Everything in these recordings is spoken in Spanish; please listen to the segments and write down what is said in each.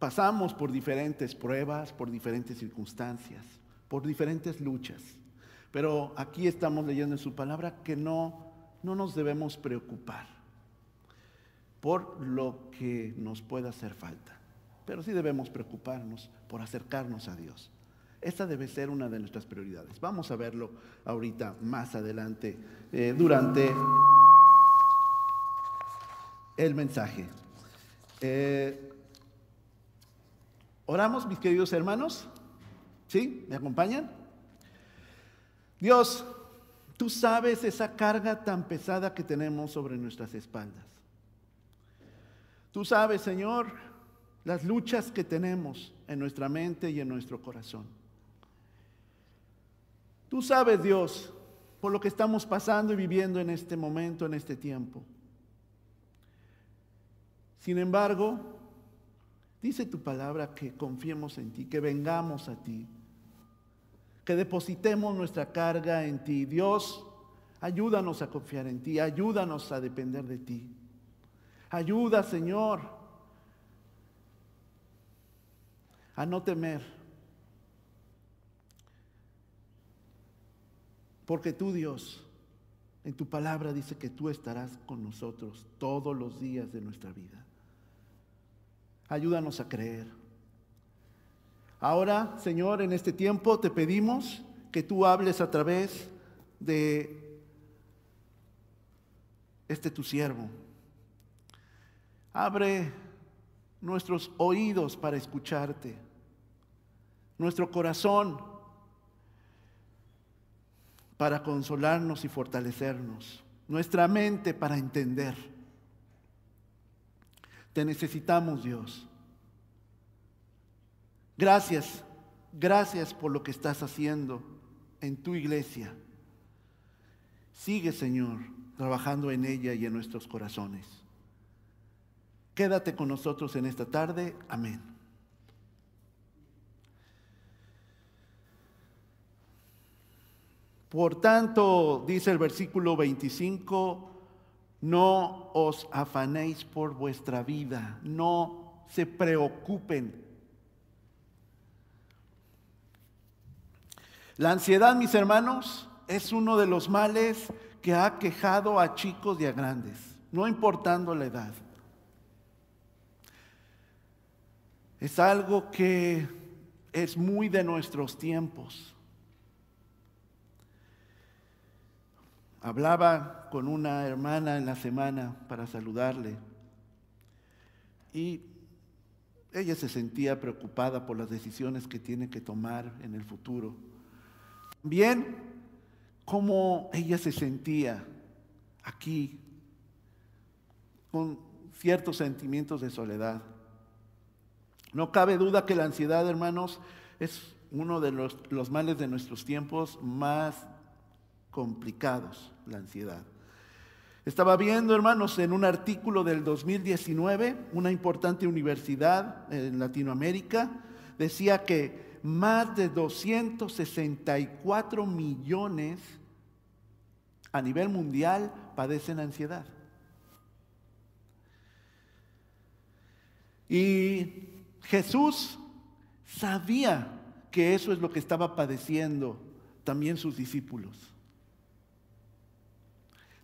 Pasamos por diferentes pruebas, por diferentes circunstancias, por diferentes luchas. Pero aquí estamos leyendo en su palabra que no, no nos debemos preocupar por lo que nos pueda hacer falta. Pero sí debemos preocuparnos por acercarnos a Dios. Esta debe ser una de nuestras prioridades. Vamos a verlo ahorita más adelante eh, durante el mensaje. Eh, ¿Oramos, mis queridos hermanos? ¿Sí? ¿Me acompañan? Dios, tú sabes esa carga tan pesada que tenemos sobre nuestras espaldas. Tú sabes, Señor, las luchas que tenemos en nuestra mente y en nuestro corazón. Tú sabes, Dios, por lo que estamos pasando y viviendo en este momento, en este tiempo. Sin embargo, dice tu palabra que confiemos en ti, que vengamos a ti, que depositemos nuestra carga en ti. Dios, ayúdanos a confiar en ti, ayúdanos a depender de ti. Ayuda, Señor, a no temer. Porque tú, Dios, en tu palabra dice que tú estarás con nosotros todos los días de nuestra vida. Ayúdanos a creer. Ahora, Señor, en este tiempo te pedimos que tú hables a través de este tu siervo. Abre nuestros oídos para escucharte, nuestro corazón para consolarnos y fortalecernos, nuestra mente para entender. Te necesitamos, Dios. Gracias, gracias por lo que estás haciendo en tu iglesia. Sigue, Señor, trabajando en ella y en nuestros corazones. Quédate con nosotros en esta tarde. Amén. Por tanto, dice el versículo 25, no os afanéis por vuestra vida, no se preocupen. La ansiedad, mis hermanos, es uno de los males que ha quejado a chicos y a grandes, no importando la edad. Es algo que es muy de nuestros tiempos. Hablaba con una hermana en la semana para saludarle y ella se sentía preocupada por las decisiones que tiene que tomar en el futuro. Bien, cómo ella se sentía aquí con ciertos sentimientos de soledad. No cabe duda que la ansiedad, hermanos, es uno de los, los males de nuestros tiempos más complicados, la ansiedad. Estaba viendo, hermanos, en un artículo del 2019, una importante universidad en Latinoamérica decía que más de 264 millones a nivel mundial padecen ansiedad. Y Jesús sabía que eso es lo que estaba padeciendo también sus discípulos.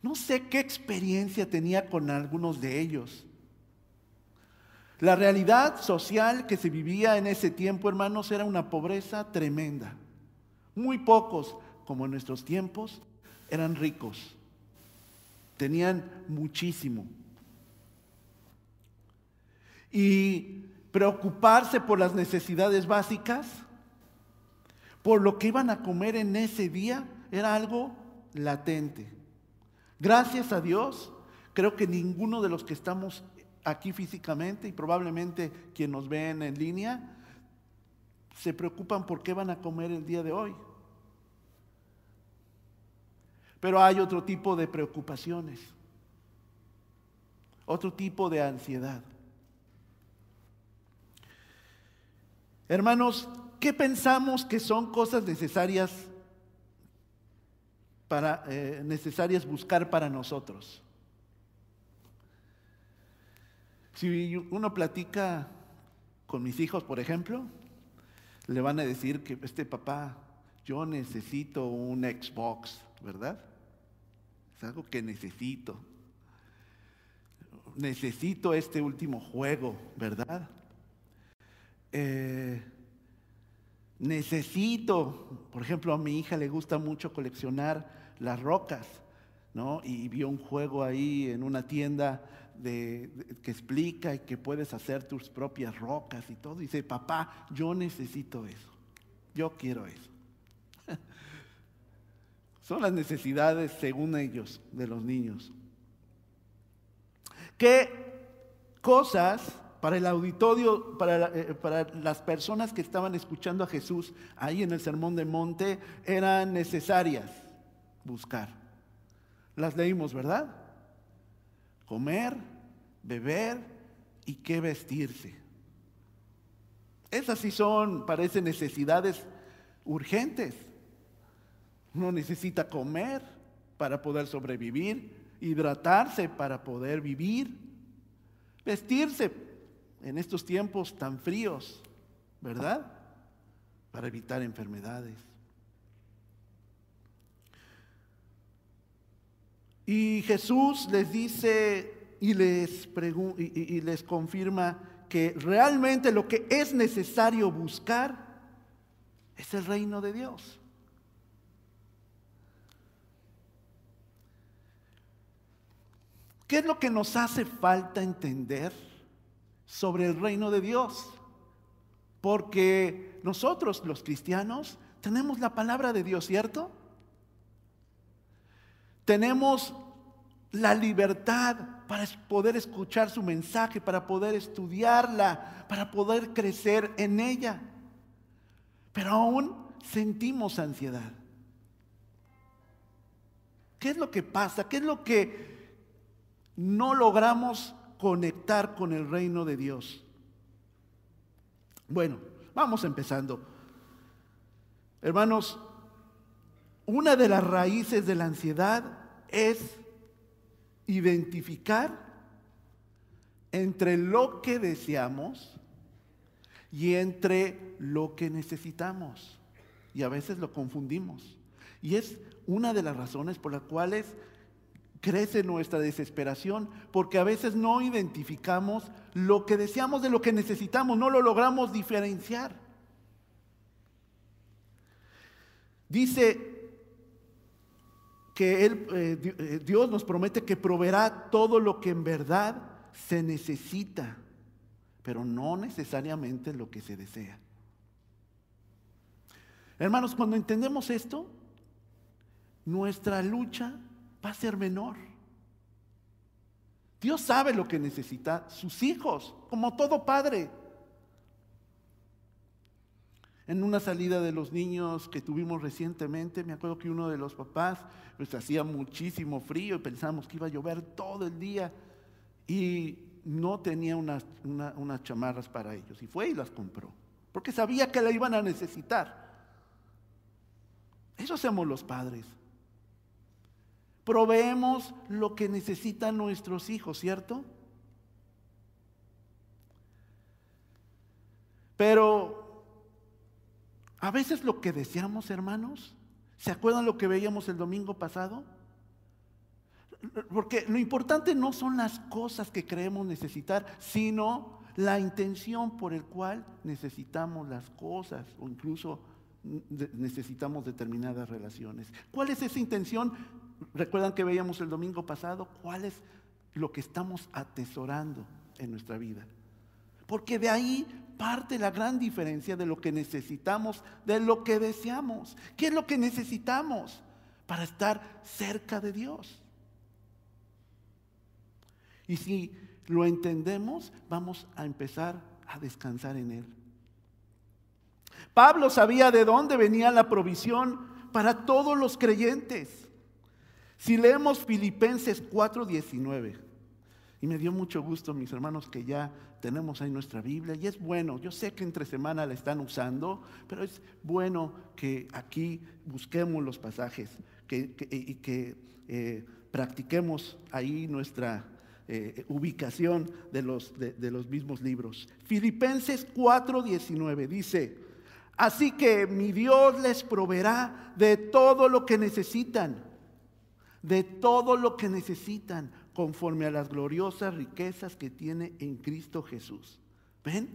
No sé qué experiencia tenía con algunos de ellos. La realidad social que se vivía en ese tiempo, hermanos, era una pobreza tremenda. Muy pocos, como en nuestros tiempos, eran ricos. Tenían muchísimo. Y preocuparse por las necesidades básicas, por lo que iban a comer en ese día, era algo latente. Gracias a Dios, creo que ninguno de los que estamos aquí físicamente y probablemente quien nos ven en línea, se preocupan por qué van a comer el día de hoy. Pero hay otro tipo de preocupaciones, otro tipo de ansiedad. Hermanos, ¿qué pensamos que son cosas necesarias para, eh, necesarias buscar para nosotros. Si uno platica con mis hijos, por ejemplo, le van a decir que este papá, yo necesito un Xbox, ¿verdad? Es algo que necesito. Necesito este último juego, ¿verdad? Eh, necesito, por ejemplo, a mi hija le gusta mucho coleccionar las rocas, ¿no? Y vio un juego ahí en una tienda de, que explica y que puedes hacer tus propias rocas y todo. dice, papá, yo necesito eso. Yo quiero eso. Son las necesidades, según ellos, de los niños. ¿Qué cosas para el auditorio, para, eh, para, las personas que estaban escuchando a Jesús ahí en el Sermón de Monte eran necesarias buscar? Las leímos, ¿verdad? Comer, beber y qué vestirse. Esas sí son, parece, necesidades urgentes. Uno necesita comer para poder sobrevivir, hidratarse para poder vivir, vestirse en estos tiempos tan fríos, ¿verdad? Para evitar enfermedades. Y Jesús les dice y les, y, les confirma que realmente lo que es necesario buscar es el reino de Dios. ¿Qué es lo que nos hace falta entender sobre el reino de Dios? Porque nosotros los cristianos tenemos la palabra de Dios, ¿cierto? Tenemos la libertad para poder escuchar su mensaje, para poder estudiarla, para poder crecer en ella. Pero aún sentimos ansiedad. ¿Qué es lo que pasa? ¿Qué es lo que no logramos conectar con el reino de Dios? Bueno, vamos empezando. Hermanos, una de las raíces de la ansiedad es identificar entre lo que deseamos y entre lo que necesitamos. Y a veces lo confundimos. Y es una de las razones por las cuales crece nuestra desesperación, porque a veces no identificamos lo que deseamos de lo que necesitamos, no lo logramos diferenciar. Dice que él, eh, eh, Dios nos promete que proveerá todo lo que en verdad se necesita, pero no necesariamente lo que se desea. Hermanos, cuando entendemos esto, nuestra lucha va a ser menor. Dios sabe lo que necesita sus hijos, como todo padre. En una salida de los niños que tuvimos recientemente, me acuerdo que uno de los papás, pues hacía muchísimo frío y pensábamos que iba a llover todo el día y no tenía unas, unas chamarras para ellos. Y fue y las compró, porque sabía que la iban a necesitar. Eso hacemos los padres. Proveemos lo que necesitan nuestros hijos, ¿cierto? Pero a veces lo que deseamos, hermanos, ¿se acuerdan lo que veíamos el domingo pasado? Porque lo importante no son las cosas que creemos necesitar, sino la intención por el cual necesitamos las cosas o incluso necesitamos determinadas relaciones. ¿Cuál es esa intención? Recuerdan que veíamos el domingo pasado, ¿cuál es lo que estamos atesorando en nuestra vida? Porque de ahí parte la gran diferencia de lo que necesitamos, de lo que deseamos. ¿Qué es lo que necesitamos para estar cerca de Dios? Y si lo entendemos, vamos a empezar a descansar en Él. Pablo sabía de dónde venía la provisión para todos los creyentes. Si leemos Filipenses 4:19, y me dio mucho gusto, mis hermanos, que ya tenemos ahí nuestra Biblia. Y es bueno, yo sé que entre semana la están usando, pero es bueno que aquí busquemos los pasajes que, y que eh, practiquemos ahí nuestra, eh, ubicación de los, de, de los mismos libros. Filipenses 4:19 dice, así que mi Dios les proveerá de todo lo que necesitan, de todo lo que necesitan, conforme a las gloriosas riquezas que tiene en Cristo Jesús. ¿Ven?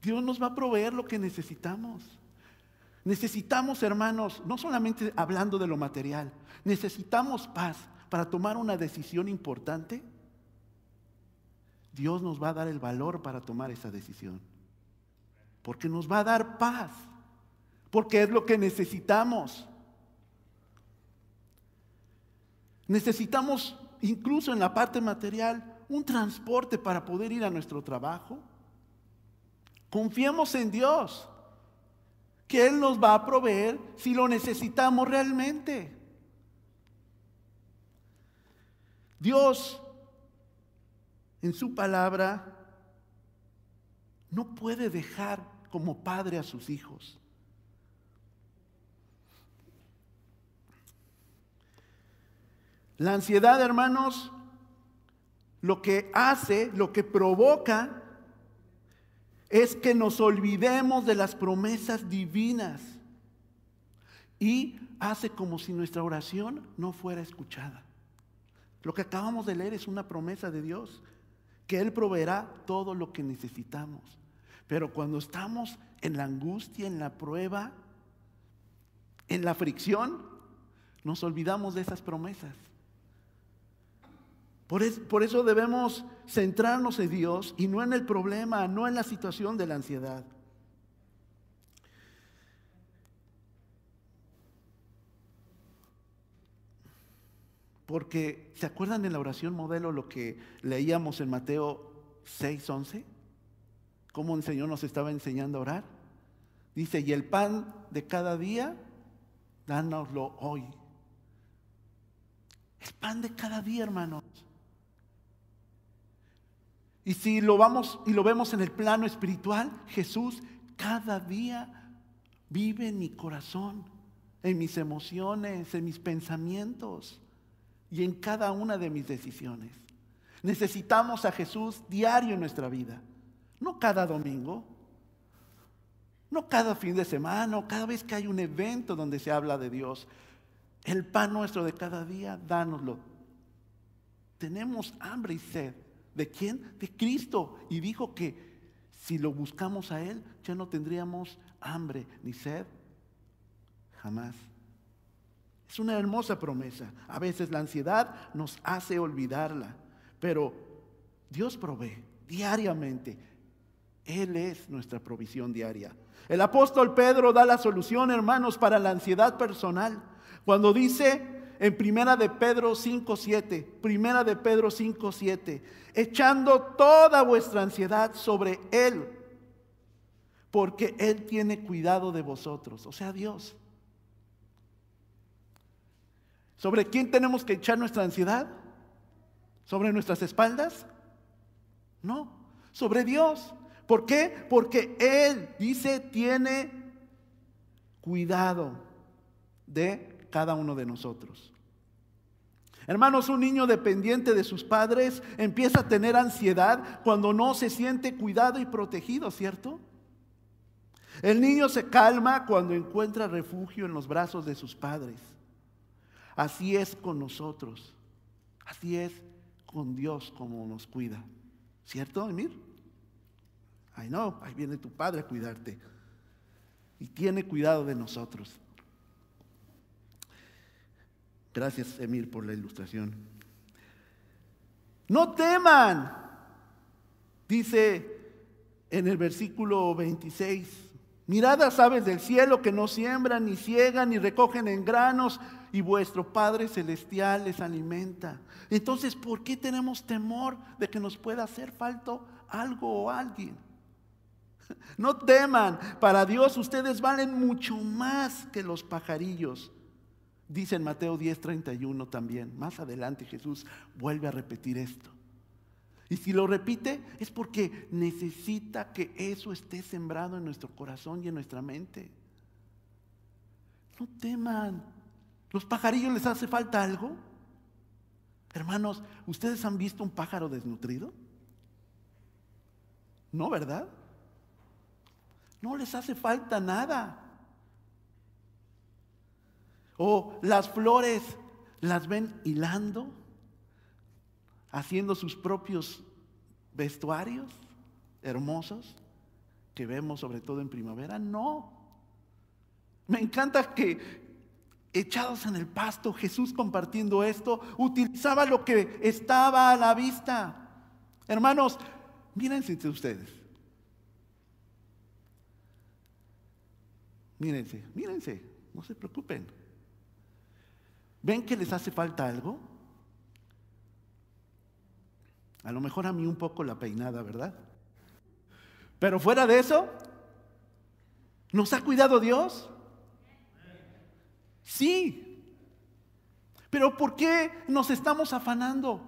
Dios nos va a proveer lo que necesitamos. Necesitamos, hermanos, no solamente hablando de lo material, necesitamos paz para tomar una decisión importante. Dios nos va a dar el valor para tomar esa decisión. Porque nos va a dar paz. Porque es lo que necesitamos. Necesitamos, incluso en la parte material, un transporte para poder ir a nuestro trabajo. Confiemos en Dios que Él nos va a proveer si lo necesitamos realmente. Dios, en su palabra, no puede dejar como padre a sus hijos. La ansiedad, hermanos, lo que hace, lo que provoca es que nos olvidemos de las promesas divinas y hace como si nuestra oración no fuera escuchada. Lo que acabamos de leer es una promesa de Dios, que Él proveerá todo lo que necesitamos. Pero cuando estamos en la angustia, en la prueba, en la fricción, nos olvidamos de esas promesas. Por, eso debemos centrarnos en Dios y no en el problema, no en la situación de la ansiedad. Porque, ¿se acuerdan en la oración modelo lo que leíamos en Mateo 6:11? ¿Cómo el Señor nos estaba enseñando a orar? Dice, y el pan de cada día, dánoslo hoy. El pan de cada día, hermanos. Y si lo vamos y lo vemos en el plano espiritual, Jesús cada día vive en mi corazón, en mis emociones, en mis pensamientos y en cada una de mis decisiones. Necesitamos a Jesús diario en nuestra vida, no cada domingo, no cada fin de semana, o cada vez que hay un evento donde se habla de Dios. El pan nuestro de cada día, dánoslo. Tenemos hambre y sed ¿De quién? De Cristo. Y dijo que si lo buscamos a Él, ya no tendríamos hambre ni sed. Jamás. Es una hermosa promesa. A veces la ansiedad nos hace olvidarla, pero Dios provee diariamente. Él es nuestra provisión diaria. El apóstol Pedro da la solución, hermanos, para la ansiedad personal. Cuando dice, en Primera de Pedro 5:7, Primera de Pedro 5:7, echando toda vuestra ansiedad sobre él, porque él tiene cuidado de vosotros, o sea, Dios. ¿Sobre quién tenemos que echar nuestra ansiedad? ¿Sobre nuestras espaldas? No, sobre Dios. ¿Por qué? Porque Él, dice, tiene cuidado de cada uno de nosotros. Hermanos, un niño dependiente de sus padres empieza a tener ansiedad cuando no se siente cuidado y protegido, ¿cierto? El niño se calma cuando encuentra refugio en los brazos de sus padres. Así es con nosotros. Así es con Dios como nos cuida. ¿Cierto, Emir? Ay, no, ahí viene tu padre a cuidarte. Y tiene cuidado de nosotros. Gracias, Emir, por la ilustración. No teman, dice en el versículo 26. Mirad a aves del cielo que no siembran, ni ciegan, ni recogen en granos, y vuestro Padre Celestial les alimenta. Entonces, ¿por qué tenemos temor de que nos pueda hacer falta algo o alguien? No teman, para Dios ustedes valen mucho más que los pajarillos. Dice en Mateo 10:31 también. Más adelante Jesús vuelve a repetir esto. Y si lo repite es porque necesita que eso esté sembrado en nuestro corazón y en nuestra mente. No teman. ¿Los pajarillos les hace falta algo? Hermanos, ¿ustedes han visto un pájaro desnutrido? No, ¿verdad? No les hace falta nada. O las flores las ven hilando, haciendo sus propios vestuarios hermosos que vemos sobre todo en primavera. No. Me encanta que echados en el pasto, Jesús compartiendo esto, utilizaba lo que estaba a la vista. Hermanos, mírense ustedes. Mírense, mírense, no se preocupen. ¿Ven que les hace falta algo? A lo mejor a mí un poco la peinada, ¿verdad? Pero fuera de eso, ¿nos ha cuidado Dios? Sí. Pero ¿por qué nos estamos afanando?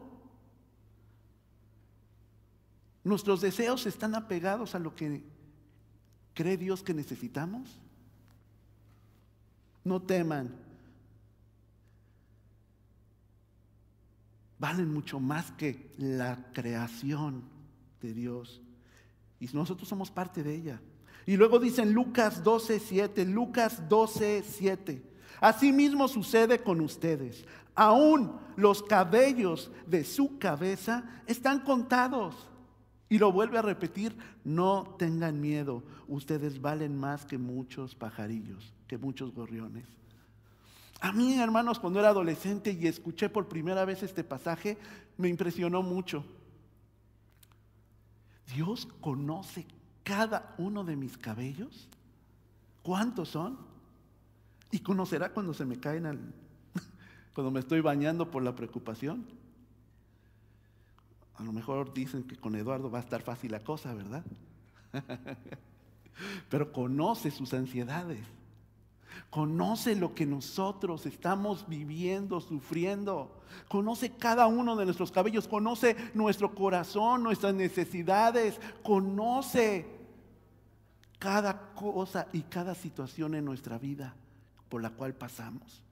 ¿Nuestros deseos están apegados a lo que cree Dios que necesitamos? No teman. Valen mucho más que la creación de Dios. Y nosotros somos parte de ella. Y luego dicen Lucas 12, 7, Lucas 12, 7. Asimismo sucede con ustedes. Aún los cabellos de su cabeza están contados. Y lo vuelve a repetir, no tengan miedo, ustedes valen más que muchos pajarillos, que muchos gorriones. A mí, hermanos, cuando era adolescente y escuché por primera vez este pasaje, me impresionó mucho. Dios conoce cada uno de mis cabellos. ¿Cuántos son? Y conocerá cuando se me caen al, cuando me estoy bañando por la preocupación. A lo mejor dicen que con Eduardo va a estar fácil la cosa, ¿verdad? Pero conoce sus ansiedades. Conoce lo que nosotros estamos viviendo, sufriendo. Conoce cada uno de nuestros cabellos. Conoce nuestro corazón, nuestras necesidades. Conoce cada cosa y cada situación en nuestra vida por la cual pasamos.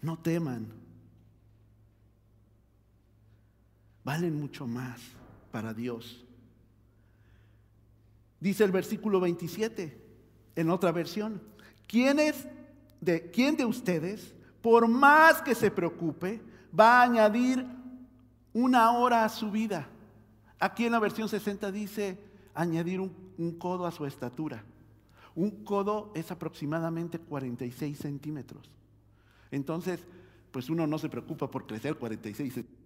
No teman. Valen mucho más para Dios. Dice el versículo 27 en otra versión. ¿Quién, de, ¿Quién de ustedes, por más que se preocupe, va a añadir una hora a su vida? Aquí en la versión 60 dice añadir un un codo a su estatura. Un codo es aproximadamente 46 centímetros. Entonces, pues uno no se preocupa por crecer 46 centímetros.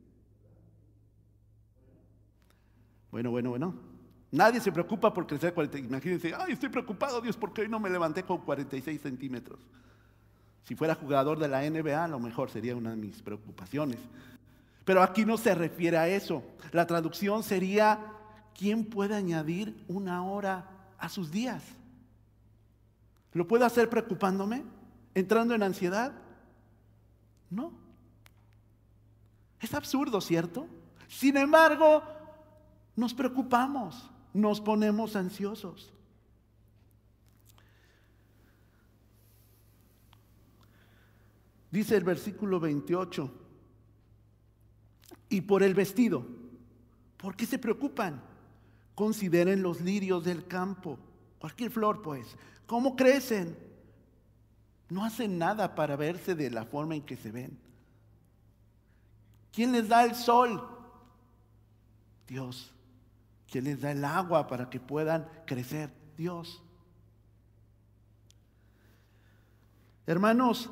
Bueno, bueno, bueno. Nadie se preocupa por crecer 46. Imagínense, ay, estoy preocupado, Dios, porque hoy no me levanté con 46 centímetros. Si fuera jugador de la NBA, a lo mejor sería una de mis preocupaciones. Pero aquí no se refiere a eso. La traducción sería ¿quién puede añadir una hora a sus días? ¿Lo puedo hacer preocupándome? ¿Entrando en ansiedad? No. Es absurdo, ¿cierto? Sin embargo, nos preocupamos, nos ponemos ansiosos. Dice el versículo 28, y por el vestido, ¿por qué se preocupan? Consideren los lirios del campo, cualquier flor pues, ¿cómo crecen? No hacen nada para verse de la forma en que se ven. ¿Quién les da el sol? Dios. ¿Quién les da el agua para que puedan crecer? Dios. Hermanos,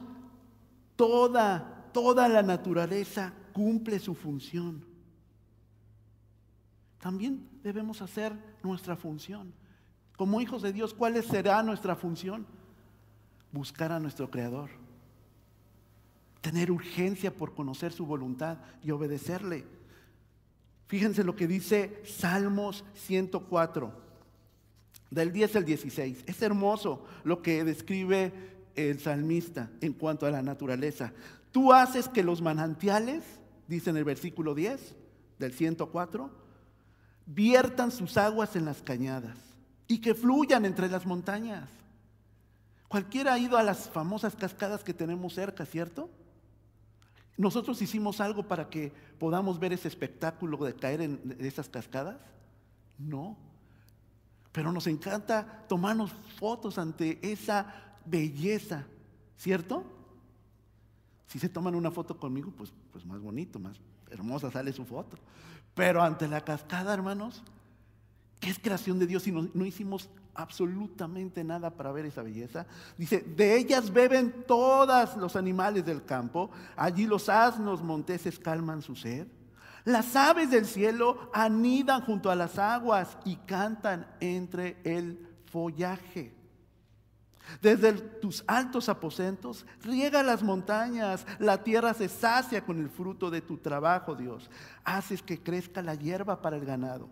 toda, toda la naturaleza cumple su función. También debemos hacer nuestra función. Como hijos de Dios, ¿cuál será nuestra función? Buscar a nuestro Creador. Tener urgencia por conocer su voluntad y obedecerle. Fíjense lo que dice Salmos 104, del 10 al 16. Es hermoso lo que describe el salmista en cuanto a la naturaleza. Tú haces que los manantiales, dice en el versículo 10 del 104, viertan sus aguas en las cañadas y que fluyan entre las montañas. Cualquiera ha ido a las famosas cascadas que tenemos cerca, ¿cierto? ¿Nosotros hicimos algo para que podamos ver ese espectáculo de caer en esas cascadas? No. Pero nos encanta tomarnos fotos ante esa belleza, ¿cierto? Si se toman una foto conmigo, pues, pues más bonito, más hermosa sale su foto. Pero ante la cascada, hermanos, ¿qué es creación de Dios si no, no hicimos absolutamente nada para ver esa belleza? Dice, de ellas beben todos los animales del campo, allí los asnos monteses calman su sed. Las aves del cielo anidan junto a las aguas y cantan entre el follaje. Desde tus altos aposentos, riega las montañas, la tierra se sacia con el fruto de tu trabajo, Dios. Haces que crezca la hierba para el ganado.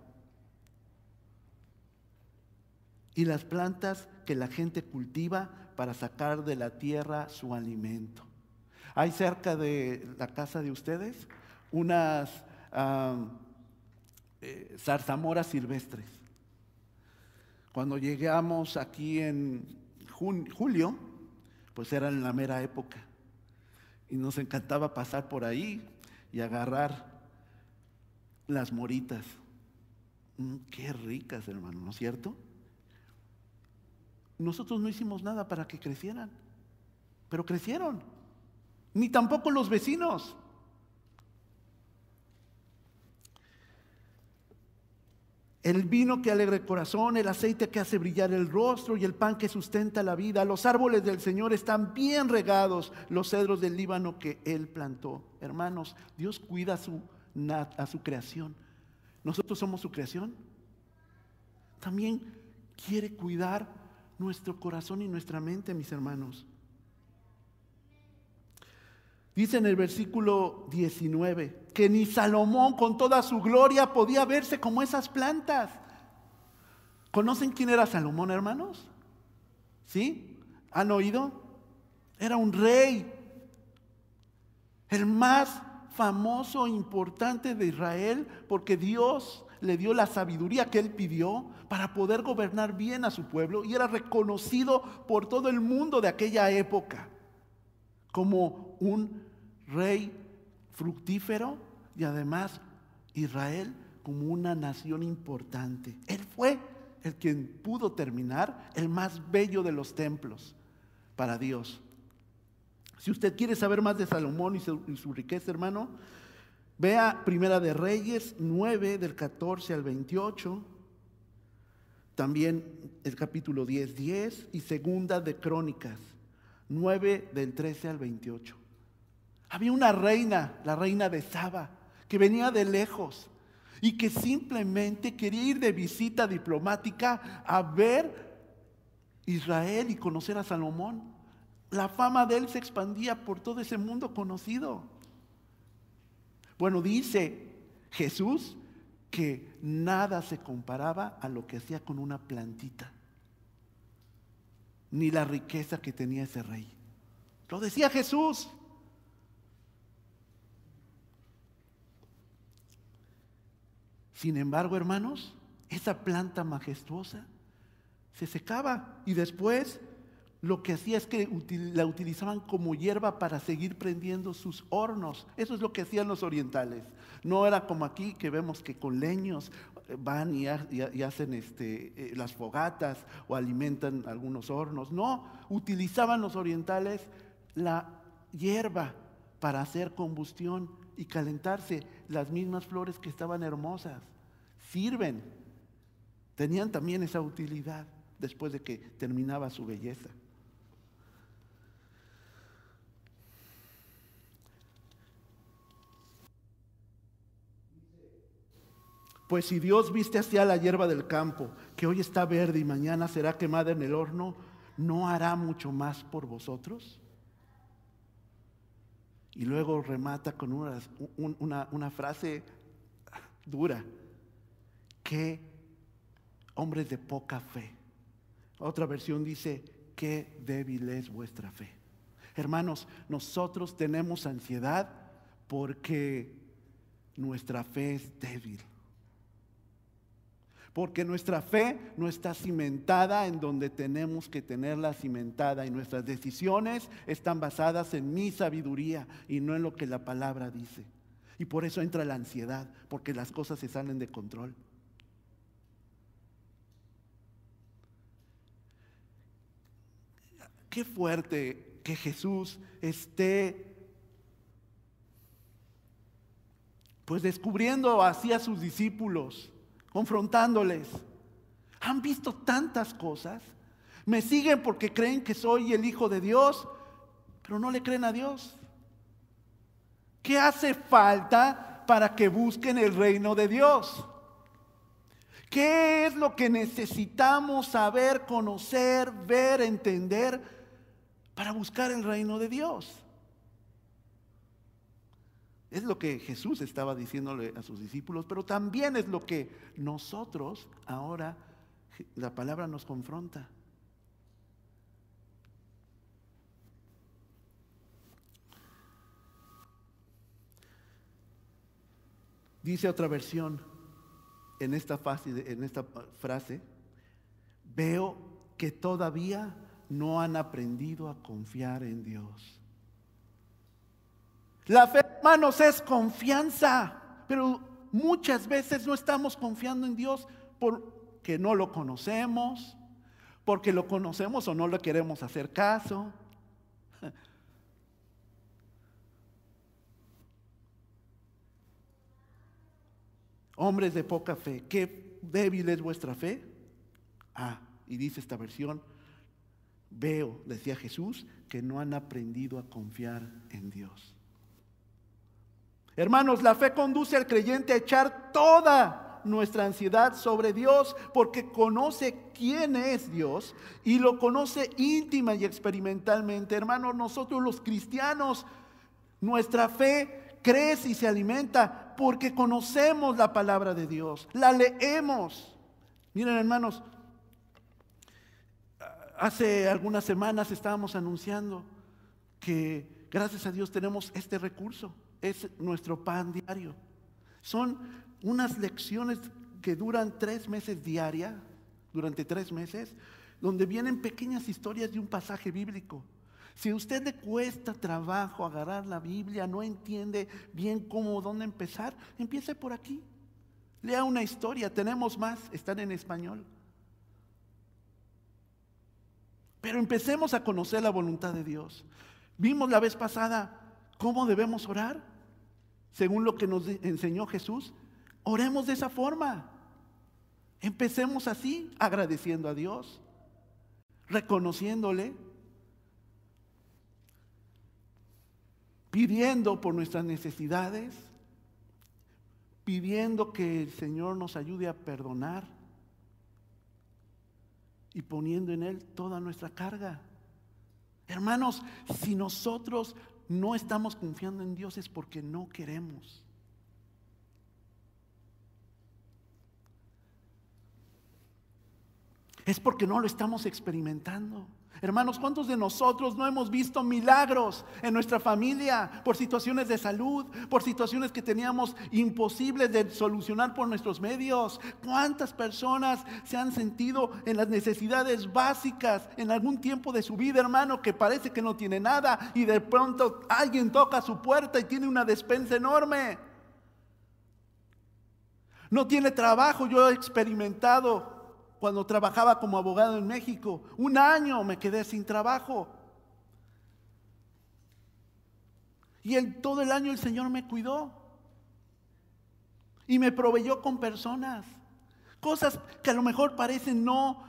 Y las plantas que la gente cultiva para sacar de la tierra su alimento. Hay cerca de la casa de ustedes unas eh, zarzamoras silvestres. Cuando llegamos aquí en julio, pues era en la mera época. Y nos encantaba pasar por ahí y agarrar las moritas. Mm, qué ricas, hermano, ¿no es cierto? Nosotros no hicimos nada para que crecieran, pero crecieron. Ni tampoco los vecinos. el vino que alegra el corazón, el aceite que hace brillar el rostro y el pan que sustenta la vida. Los árboles del Señor están bien regados, los cedros del Líbano que Él plantó. Hermanos, Dios cuida a su, a su creación. Nosotros somos su creación. También quiere cuidar nuestro corazón y nuestra mente, mis hermanos. Dice en el versículo 19 que ni Salomón con toda su gloria podía verse como esas plantas. ¿Conocen quién era Salomón, hermanos? ¿Sí? ¿Han oído? Era un rey, el más famoso e importante de Israel, porque Dios le dio la sabiduría que él pidió para poder gobernar bien a su pueblo y era reconocido por todo el mundo de aquella época como un rey fructífero y además Israel como una nación importante. Él fue el quien pudo terminar el más bello de los templos para Dios. Si usted quiere saber más de Salomón y su, riqueza, hermano, vea Primera de Reyes 9 del 14 al 28, también el capítulo 10, 10 y Segunda de Crónicas 9 del 13 al 28. Había una reina, la reina de Saba, que venía de lejos y que simplemente quería ir de visita diplomática a ver Israel y conocer a Salomón. La fama de él se expandía por todo ese mundo conocido. Bueno, dice Jesús que nada se comparaba a lo que hacía con una plantita, ni la riqueza que tenía ese rey. Lo decía Jesús. Sin embargo, hermanos, esa planta majestuosa se secaba y después lo que hacía es que la utilizaban como hierba para seguir prendiendo sus hornos. Eso es lo que hacían los orientales. No era como aquí que vemos que con leños eh, van y, hacen este, eh, las fogatas o alimentan algunos hornos. No, utilizaban los orientales la hierba para hacer combustión y calentarse las mismas flores que estaban hermosas. Sirven. Tenían también esa utilidad después de que terminaba su belleza. Pues si Dios viste hacia la hierba del campo, que hoy está verde y mañana será quemada en el horno, ¿no hará mucho más por vosotros? Y luego remata con una, una, frase dura. Qué hombres de poca fe. Otra versión dice, qué débil es vuestra fe. Hermanos, nosotros tenemos ansiedad porque nuestra fe es débil. Porque nuestra fe no está cimentada en donde tenemos que tenerla cimentada y nuestras decisiones están basadas en mi sabiduría y no en lo que la palabra dice. Y por eso entra la ansiedad, porque las cosas se salen de control. Qué fuerte que Jesús esté pues descubriendo así a sus discípulos, confrontándoles. Han visto tantas cosas. Me siguen porque creen que soy el Hijo de Dios, pero no le creen a Dios. ¿Qué hace falta para que busquen el reino de Dios? ¿Qué es lo que necesitamos saber, conocer, ver, entender para buscar el reino de Dios? Es lo que Jesús estaba diciéndole a sus discípulos, pero también es lo que nosotros ahora la palabra nos confronta. Dice otra versión en esta, en esta frase, veo que todavía no han aprendido a confiar en Dios. La fe, hermanos, es confianza, pero muchas veces no estamos confiando en Dios porque no lo conocemos, porque lo conocemos o no le queremos hacer caso. Hombres de poca fe, qué débil es vuestra fe. Ah, y dice esta versión, veo, decía Jesús, que no han aprendido a confiar en Dios. Hermanos, la fe conduce al creyente a echar toda nuestra ansiedad sobre Dios porque conoce quién es Dios y lo conoce íntima y experimentalmente. Hermanos, nosotros los cristianos, nuestra fe crece y se alimenta porque conocemos la palabra de Dios, la leemos. Miren, hermanos, hace algunas semanas estábamos anunciando que gracias a Dios tenemos este recurso es nuestro pan diario. Son unas lecciones que duran tres meses diaria, durante tres meses, donde vienen pequeñas historias de un pasaje bíblico. Si a usted le cuesta trabajo agarrar la Biblia, no entiende bien cómo, dónde empezar, empiece por aquí. Lea una historia, tenemos más, están en español. Pero empecemos a conocer la voluntad de Dios. Vimos la vez pasada ¿Cómo debemos orar? Según lo que nos enseñó Jesús, oremos de esa forma. Empecemos así, agradeciendo a Dios, reconociéndole, pidiendo por nuestras necesidades, pidiendo que el Señor nos ayude a perdonar y poniendo en Él toda nuestra carga. Hermanos, si nosotros no estamos confiando en Dios es porque no queremos. Es porque no lo estamos experimentando. Hermanos, ¿cuántos de nosotros no hemos visto milagros en nuestra familia por situaciones de salud, por situaciones que teníamos imposibles de solucionar por nuestros medios? ¿Cuántas personas se han sentido en las necesidades básicas en algún tiempo de su vida, hermano, que parece que no tiene nada y de pronto alguien toca su puerta y tiene una despensa enorme? No tiene trabajo, yo he experimentado cuando trabajaba como abogado en México. Un año me quedé sin trabajo. Y el, todo el año el Señor me cuidó. Y me proveyó con personas. Cosas que a lo mejor parecen no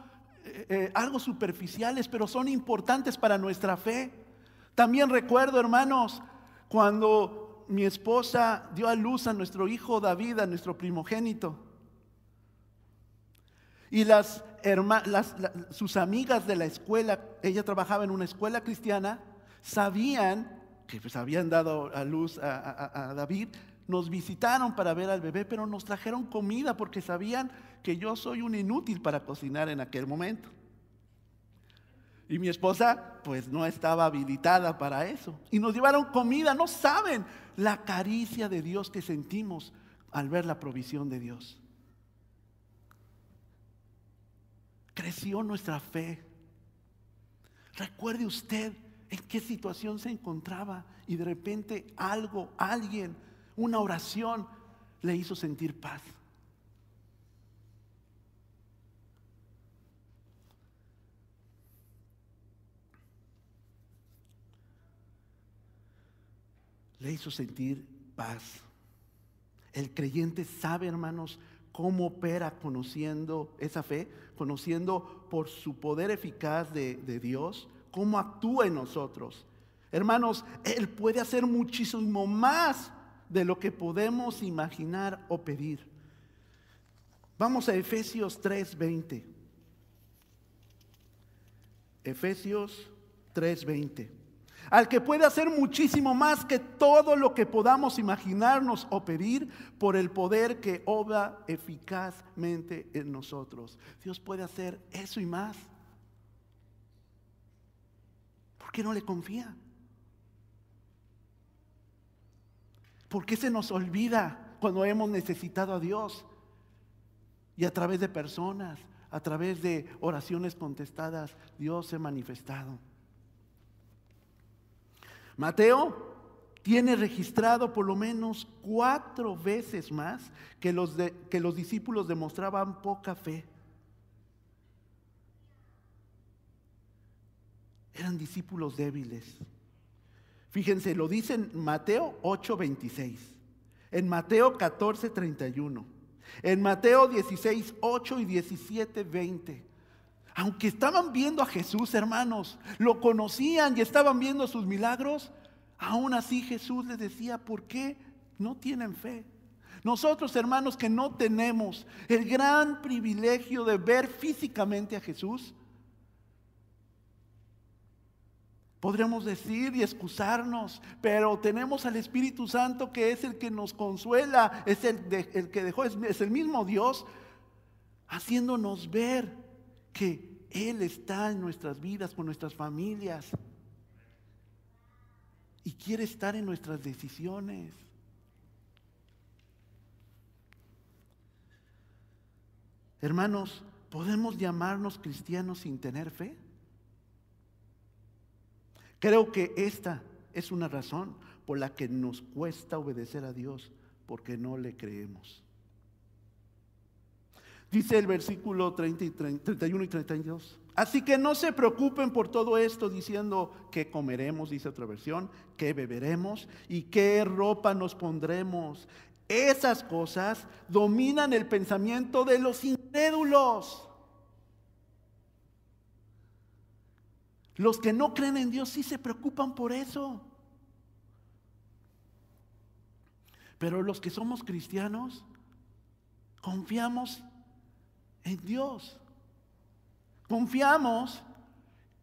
eh, eh, algo superficiales, pero son importantes para nuestra fe. También recuerdo, hermanos, cuando mi esposa dio a luz a nuestro hijo David, a nuestro primogénito. Y las, sus amigas de la escuela, ella trabajaba en una escuela cristiana, sabían que pues habían dado a luz a, a David, nos visitaron para ver al bebé, pero nos trajeron comida porque sabían que yo soy un inútil para cocinar en aquel momento. Y mi esposa pues no estaba habilitada para eso. Y nos llevaron comida, no saben la caricia de Dios que sentimos al ver la provisión de Dios. Creció nuestra fe. Recuerde usted en qué situación se encontraba y de repente algo, alguien, una oración le hizo sentir paz. Le hizo sentir paz. El creyente sabe, hermanos, cómo opera conociendo esa fe, conociendo por su poder eficaz de, Dios, cómo actúa en nosotros. Hermanos, Él puede hacer muchísimo más de lo que podemos imaginar o pedir. Vamos a Efesios 3:20. Efesios 3:20 al que puede hacer muchísimo más que todo lo que podamos imaginarnos o pedir por el poder que obra eficazmente en nosotros. Dios puede hacer eso y más. ¿Por qué no le confía? ¿Por qué se nos olvida cuando hemos necesitado a Dios? Y a través de personas, a través de oraciones contestadas, Dios se ha manifestado. Mateo tiene registrado por lo menos cuatro veces más que los, que los discípulos demostraban poca fe. Eran discípulos débiles. Fíjense, lo dice en Mateo 8:26, en Mateo 14:31, en Mateo 16:8 y 17:20. Aunque estaban viendo a Jesús, hermanos, lo conocían y estaban viendo sus milagros, aún así Jesús les decía, ¿por qué no tienen fe? Nosotros, hermanos, que no tenemos el gran privilegio de ver físicamente a Jesús, podríamos decir y excusarnos, pero tenemos al Espíritu Santo que es el que nos consuela, es el, el que dejó, es el mismo Dios, haciéndonos ver que él está en nuestras vidas, con nuestras familias. Y quiere estar en nuestras decisiones. Hermanos, ¿podemos llamarnos cristianos sin tener fe? Creo que esta es una razón por la que nos cuesta obedecer a Dios, porque no le creemos. Dice el versículo 30 y 31 y 32. Así que no se preocupen por todo esto diciendo que comeremos, dice otra versión, que beberemos y qué ropa nos pondremos. Esas cosas dominan el pensamiento de los incrédulos. Los que no creen en Dios sí se preocupan por eso. Pero los que somos cristianos confiamos en Dios. Confiamos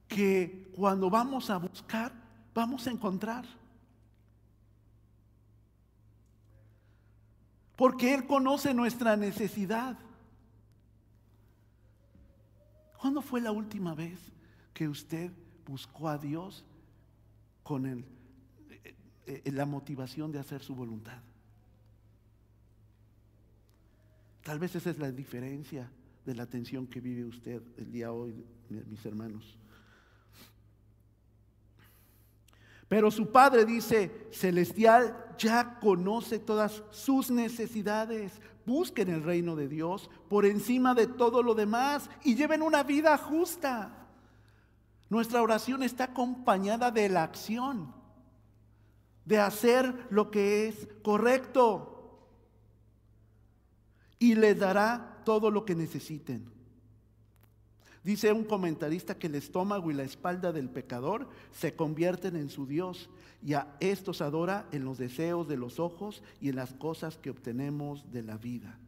que cuando vamos a buscar, vamos a encontrar. Porque Él conoce nuestra necesidad. ¿Cuándo fue la última vez que usted buscó a Dios con eh, eh, la motivación de hacer su voluntad? Tal vez esa es la diferencia de la atención que vive usted el día hoy, mis hermanos. Pero su Padre dice, celestial, ya conoce todas sus necesidades. Busquen el reino de Dios por encima de todo lo demás y lleven una vida justa. Nuestra oración está acompañada de la acción, de hacer lo que es correcto. Y les dará todo lo que necesiten. Dice un comentarista que el estómago y la espalda del pecador se convierten en su Dios y a estos adora en los deseos de los ojos y en las cosas que obtenemos de la vida.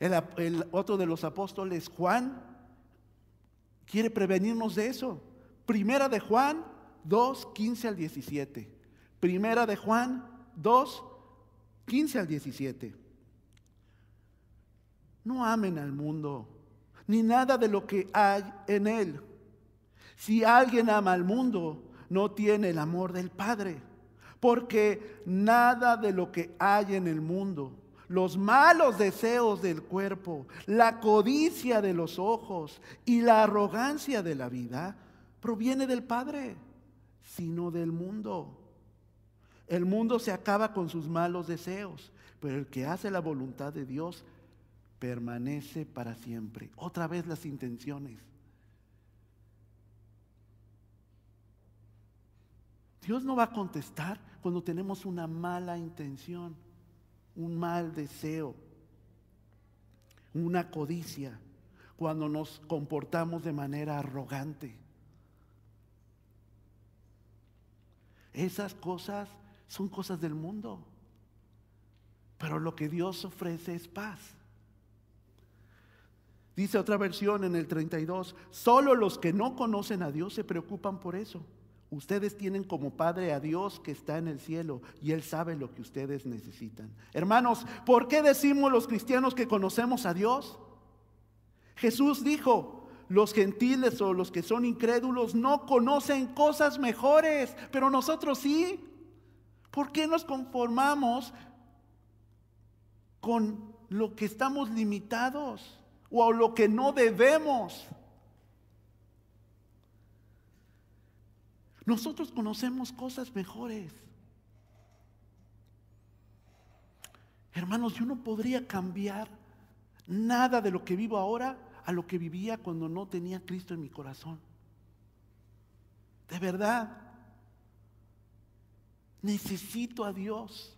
El, el otro de los apóstoles, Juan, quiere prevenirnos de eso. Primera de Juan 2, 15 al 17. Primera de Juan 2, 15 al 17. No amen al mundo, ni nada de lo que hay en él. Si alguien ama al mundo, no tiene el amor del Padre, porque nada de lo que hay en el mundo, los malos deseos del cuerpo, la codicia de los ojos y la arrogancia de la vida proviene del Padre, sino del mundo. El mundo se acaba con sus malos deseos, pero el que hace la voluntad de Dios permanece para siempre. Otra vez las intenciones. Dios no va a contestar cuando tenemos una mala intención, un mal deseo, una codicia, cuando nos comportamos de manera arrogante. Esas cosas son cosas del mundo, pero lo que Dios ofrece es paz. Dice otra versión en el 32, solo los que no conocen a Dios se preocupan por eso. Ustedes tienen como Padre a Dios que está en el cielo y Él sabe lo que ustedes necesitan. Hermanos, ¿por qué decimos los cristianos que conocemos a Dios? Jesús dijo, los gentiles o los que son incrédulos no conocen cosas mejores, pero nosotros sí. ¿Por qué nos conformamos con lo que estamos limitados o a lo que no debemos? Nosotros conocemos cosas mejores. Hermanos, yo no podría cambiar nada de lo que vivo ahora a lo que vivía cuando no tenía Cristo en mi corazón. De verdad, necesito a Dios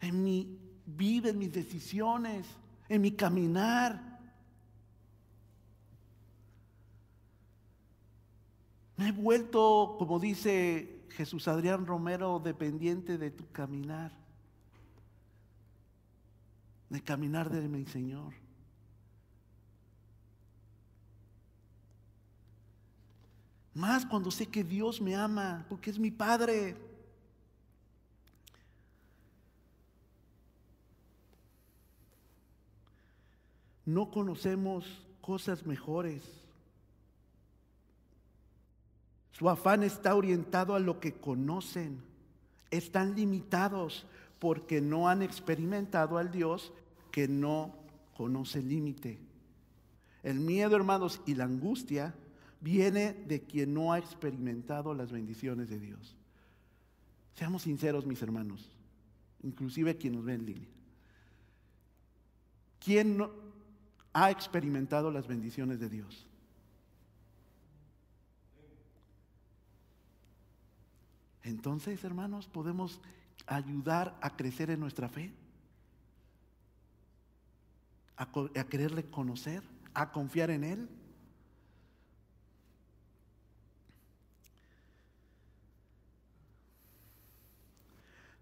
en mi vida, en mis decisiones, en mi caminar. Me he vuelto, como dice Jesús Adrián Romero, dependiente de tu caminar, de caminar de mi Señor. Más cuando sé que Dios me ama, porque es mi Padre. No conocemos cosas mejores. Su afán está orientado a lo que conocen. Están limitados porque no han experimentado al Dios que no conoce límite. El miedo, hermanos, y la angustia viene de quien no ha experimentado las bendiciones de Dios. Seamos sinceros, mis hermanos, inclusive quien nos ve en línea. ¿Quién no ha experimentado las bendiciones de Dios? Entonces, hermanos, podemos ayudar a crecer en nuestra fe, a, quererle conocer, a confiar en Él.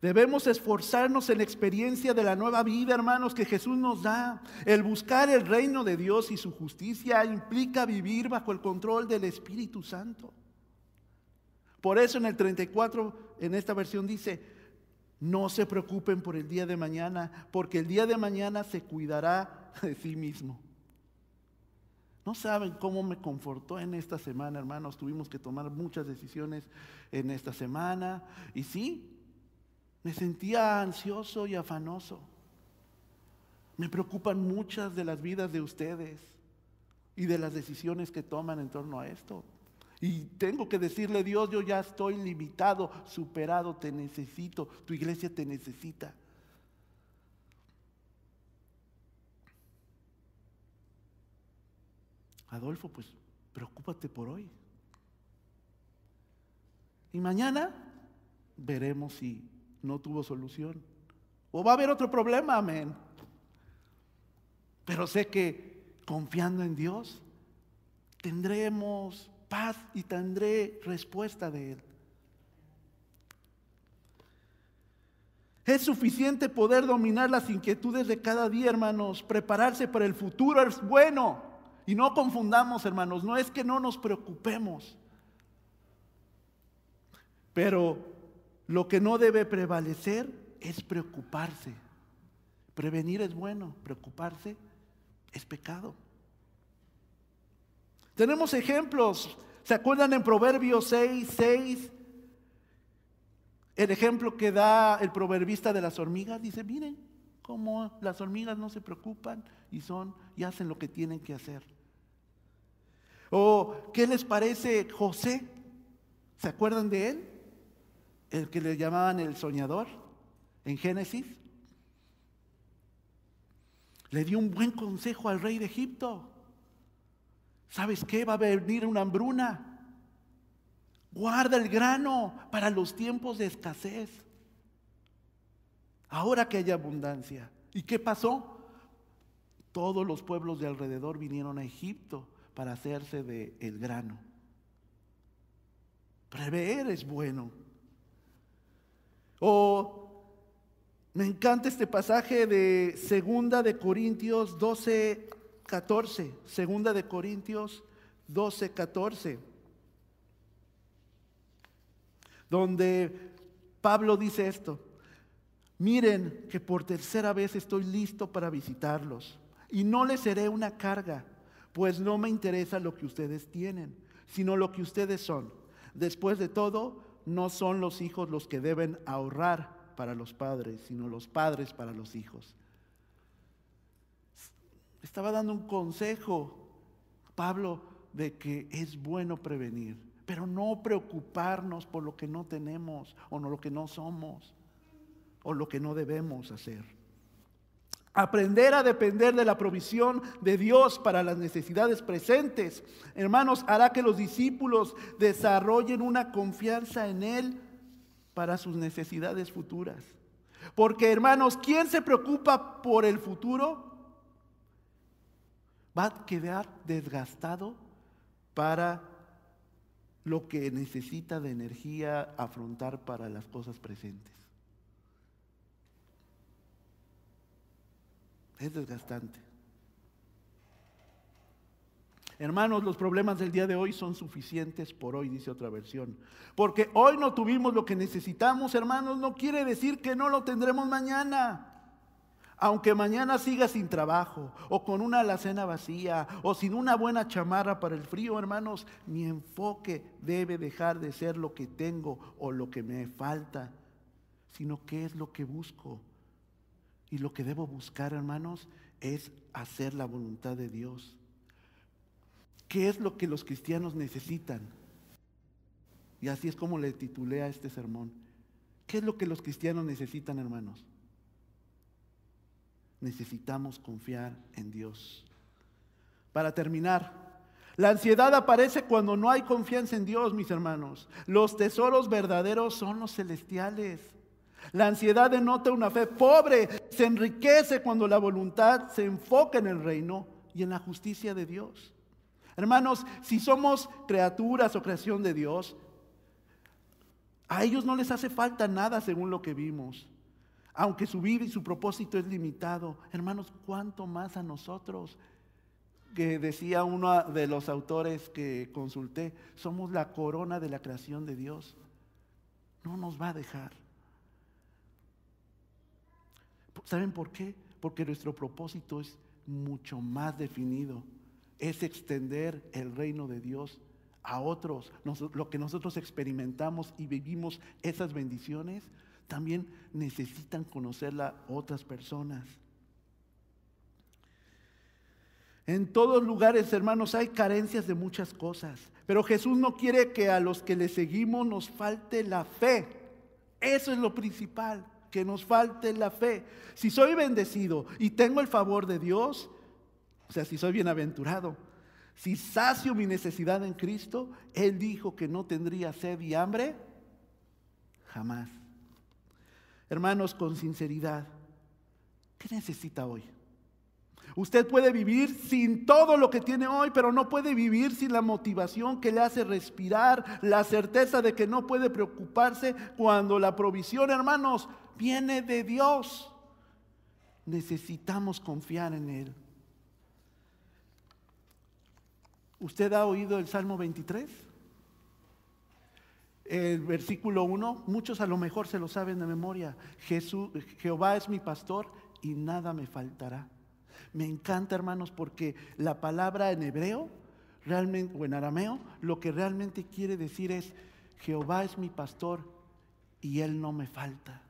Debemos esforzarnos en la experiencia de la nueva vida, hermanos, que Jesús nos da. El buscar el reino de Dios y su justicia implica vivir bajo el control del Espíritu Santo. Por eso en el 34, en esta versión dice, no se preocupen por el día de mañana, porque el día de mañana se cuidará de sí mismo. No saben cómo me confortó en esta semana, hermanos. Tuvimos que tomar muchas decisiones en esta semana. Y sí, me sentía ansioso y afanoso. Me preocupan muchas de las vidas de ustedes y de las decisiones que toman en torno a esto. Y tengo que decirle, Dios, yo ya estoy limitado, superado, te necesito, tu iglesia te necesita. Adolfo, pues preocúpate por hoy. Y mañana veremos si no tuvo solución. O va a haber otro problema, amén. Pero sé que confiando en Dios tendremos paz y tendré respuesta de Él. Es suficiente poder dominar las inquietudes de cada día, hermanos. Prepararse para el futuro es bueno. Y no confundamos, hermanos, no es que no nos preocupemos. Pero lo que no debe prevalecer es preocuparse. Prevenir es bueno, preocuparse es pecado. Tenemos ejemplos. ¿Se acuerdan en Proverbios 6, 6? El ejemplo que da el proverbista de las hormigas. Dice, miren, Como las hormigas no se preocupan y son y hacen lo que tienen que hacer. ¿O qué les parece José? ¿Se acuerdan de él? El que le llamaban el soñador en Génesis. Le dio un buen consejo al rey de Egipto. ¿Sabes qué? Va a venir una hambruna. Guarda el grano para los tiempos de escasez. Ahora que hay abundancia. ¿Y qué pasó? Todos los pueblos de alrededor vinieron a Egipto para hacerse de el grano. Prever es bueno. O me encanta este pasaje de Segunda de Corintios 12, 14. Segunda de Corintios 12, 14. Donde Pablo dice esto. Miren que por tercera vez estoy listo para visitarlos y no les seré una carga, pues no me interesa lo que ustedes tienen, sino lo que ustedes son. Después de todo, no son los hijos los que deben ahorrar para los padres, sino los padres para los hijos. Estaba dando un consejo, Pablo, de que es bueno prevenir, pero no preocuparnos por lo que no tenemos o no lo que no somos o lo que no debemos hacer. Aprender a depender de la provisión de Dios para las necesidades presentes, hermanos, hará que los discípulos desarrollen una confianza en Él para sus necesidades futuras. Porque, hermanos, ¿quién se preocupa por el futuro? Va a quedar desgastado para lo que necesita de energía afrontar para las cosas presentes. Es desgastante. Hermanos, los problemas del día de hoy son suficientes por hoy, dice otra versión. Porque hoy no tuvimos lo que necesitamos, hermanos, no quiere decir que no lo tendremos mañana. Aunque mañana siga sin trabajo, o con una alacena vacía, o sin una buena chamarra para el frío, hermanos, mi enfoque debe dejar de ser lo que tengo o lo que me falta, sino qué es lo que busco. Y lo que debo buscar, hermanos, es hacer la voluntad de Dios. ¿Qué es lo que los cristianos necesitan? Y así es como le titulé a este sermón. ¿Qué es lo que los cristianos necesitan, hermanos? Necesitamos confiar en Dios. Para terminar, la ansiedad aparece cuando no hay confianza en Dios, mis hermanos. Los tesoros verdaderos son los celestiales. La ansiedad denota una fe pobre, se enriquece cuando la voluntad se enfoca en el reino y en la justicia de Dios. Hermanos, si somos criaturas o creación de Dios, a ellos no les hace falta nada según lo que vimos. Aunque su vida y su propósito es limitado, hermanos, ¿cuánto más a nosotros? Que decía uno de los autores que consulté, somos la corona de la creación de Dios. No nos va a dejar. ¿Saben por qué? Porque nuestro propósito es mucho más definido. Es extender el reino de Dios a otros. lo que nosotros experimentamos y vivimos esas bendiciones, también necesitan conocerla otras personas. En todos lugares, hermanos, hay carencias de muchas cosas. Pero Jesús no quiere que a los que le seguimos nos falte la fe. Eso es lo principal que nos falte la fe. Si soy bendecido y tengo el favor de Dios, o sea, si soy bienaventurado, si sacio mi necesidad en Cristo, Él dijo que no tendría sed y hambre, jamás. Hermanos, con sinceridad, ¿qué necesita hoy? Usted puede vivir sin todo lo que tiene hoy, pero no puede vivir sin la motivación que le hace respirar, la certeza de que no puede preocuparse cuando la provisión, hermanos, viene de Dios. Necesitamos confiar en Él. ¿Usted ha oído el Salmo 23? El versículo 1, muchos a lo mejor se lo saben de memoria. Jesús, Jehová es mi pastor y nada me faltará. Me encanta, hermanos, porque la palabra en hebreo, realmente, o en arameo, lo que realmente quiere decir es, Jehová es mi pastor y él no me falta.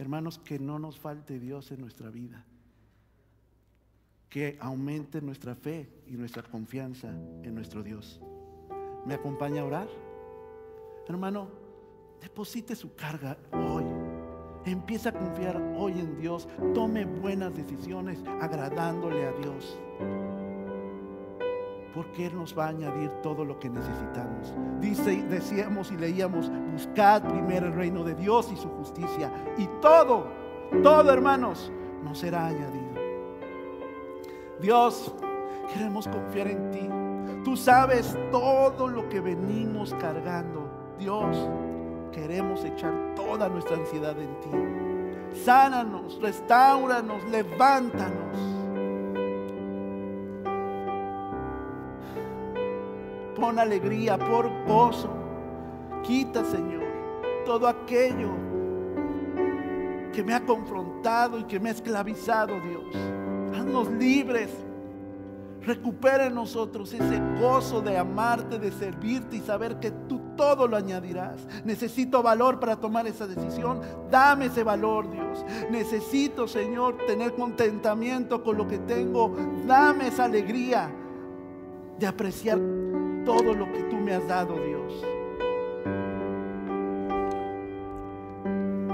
Hermanos, que no nos falte Dios en nuestra vida. Que aumente nuestra fe y nuestra confianza en nuestro Dios. ¿Me acompaña a orar? Hermano, deposite su carga hoy. Empieza a confiar hoy en Dios. Tome buenas decisiones agradándole a Dios. Porque Él nos va a añadir todo lo que necesitamos. Dice, decíamos y leíamos, buscad primero el reino de Dios y su justicia. Y todo, todo hermanos, nos será añadido. Dios, queremos confiar en ti. Tú sabes todo lo que venimos cargando. Dios, queremos echar toda nuestra ansiedad en ti. Sánanos, restauranos, levántanos. Pon alegría, por gozo. Quita, Señor, todo aquello que me ha confrontado y que me ha esclavizado, Dios. Haznos libres Recupera en nosotros ese gozo de amarte, de servirte y saber que tú todo lo añadirás. Necesito valor para tomar esa decisión. Dame ese valor, Dios. Necesito, Señor, tener contentamiento con lo que tengo. Dame esa alegría de apreciar todo lo que tú me has dado, Dios.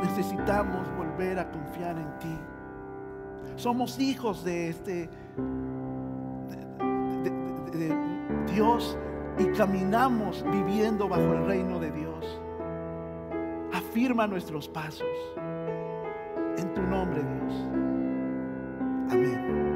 Necesitamos volver a confiar en ti. Somos hijos de este Dios y caminamos viviendo bajo el reino de Dios. Afirma nuestros pasos. En tu nombre, Dios. Amén.